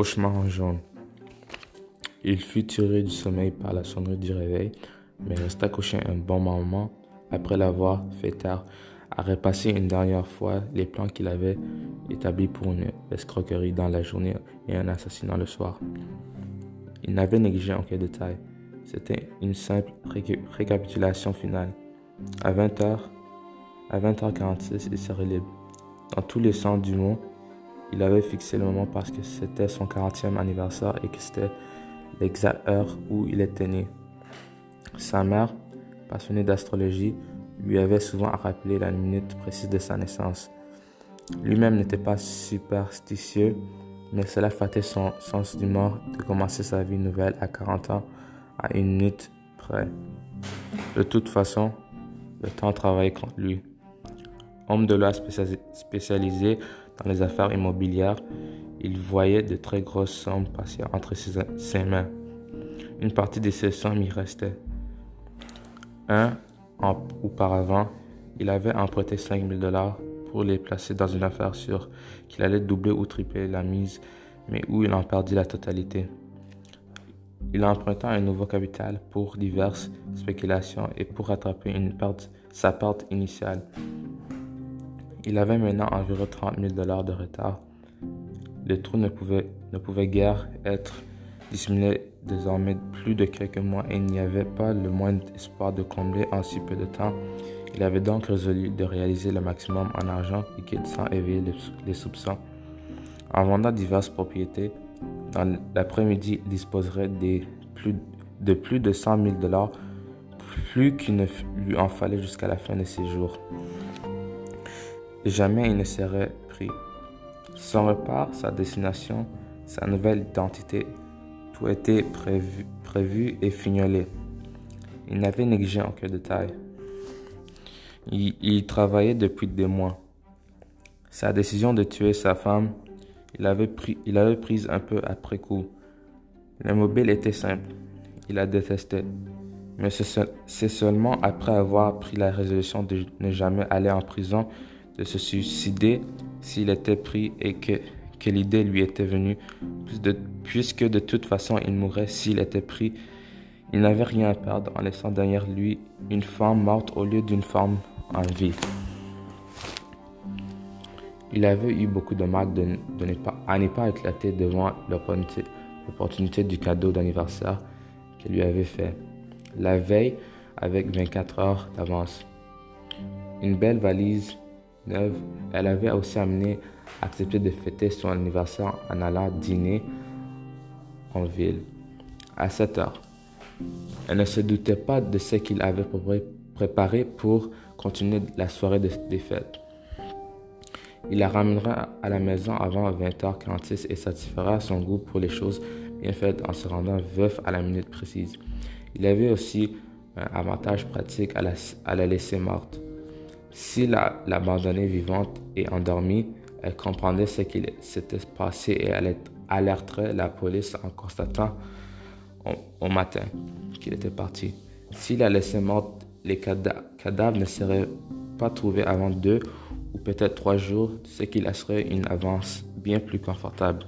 cauchemar en jaune. Il fut tiré du sommeil par la sonnerie du réveil, mais resta couché un bon moment après l'avoir fait tard, à repasser une dernière fois les plans qu'il avait établis pour une escroquerie dans la journée et un assassinat le soir. Il n'avait négligé aucun détail. C'était une simple récapitulation finale. À 20h, à 20h46, il serait libre. Dans tous les sens du mot, il avait fixé le moment parce que c'était son 40e anniversaire et que c'était l'exacte heure où il était né. Sa mère, passionnée d'astrologie, lui avait souvent rappelé la minute précise de sa naissance. Lui-même n'était pas superstitieux, mais cela flattait son sens d'humour de commencer sa vie nouvelle à 40 ans à une minute près. De toute façon, le temps travaillait contre lui. Homme de loi spécialisé dans les affaires immobilières, il voyait de très grosses sommes passer entre ses, mains. Une partie de ces sommes y restait. Un an auparavant, il avait emprunté 5 000 dollars pour les placer dans une affaire sûre qu'il allait doubler ou tripler la mise, mais où il en perdit la totalité. Il emprunta un nouveau capital pour diverses spéculations et pour rattraper une sa perte initiale. Il avait maintenant environ 30 000 dollars de retard. Le trou ne pouvait, guère être dissimulé désormais plus de quelques mois et il n'y avait pas le moindre espoir de combler en si peu de temps. Il avait donc résolu de réaliser le maximum en argent liquide sans éveiller les, soupçons. En vendant diverses propriétés, dans l'après-midi, il disposerait de plus, de plus de 100 000 dollars, plus qu'il ne lui en fallait jusqu'à la fin de ses jours. Jamais il ne serait pris. Son repas, sa destination, sa nouvelle identité, tout était prévu, et fignolé. Il n'avait négligé aucun détail. Il, il, travaillait depuis des mois. Sa décision de tuer sa femme, il avait, pris, il avait prise un peu après coup. Le mobile était simple. Il la détestait. Mais c'est seulement après avoir pris la résolution de ne jamais aller en prison de se suicider s'il était pris et que, que l'idée lui était venue, puisque de toute façon il mourrait s'il était pris. Il n'avait rien à perdre en laissant derrière lui une femme morte au lieu d'une femme en vie. Il avait eu beaucoup de mal de, ne pas, à ne pas éclater devant l'opportunité du cadeau d'anniversaire qu'elle lui avait fait. La veille, avec 24 heures d'avance. Une belle valise elle avait aussi accepté de fêter son anniversaire en allant dîner en ville à 7 heures. Elle ne se doutait pas de ce qu'il avait préparé pour continuer la soirée des fêtes. Il la ramènera à la maison avant 20h46 et satisfera son goût pour les choses bien faites en se rendant veuf à la minute précise. Il avait aussi un avantage pratique à la laisser morte. S'il l'abandonnait vivante et endormie, elle comprendrait ce qu'il s'était passé et elle alerterait la police en constatant au, matin qu'il était parti. S'il la laissait morte, les cadavres ne seraient pas trouvés avant deux ou peut-être trois jours, ce qui laisserait une avance bien plus confortable.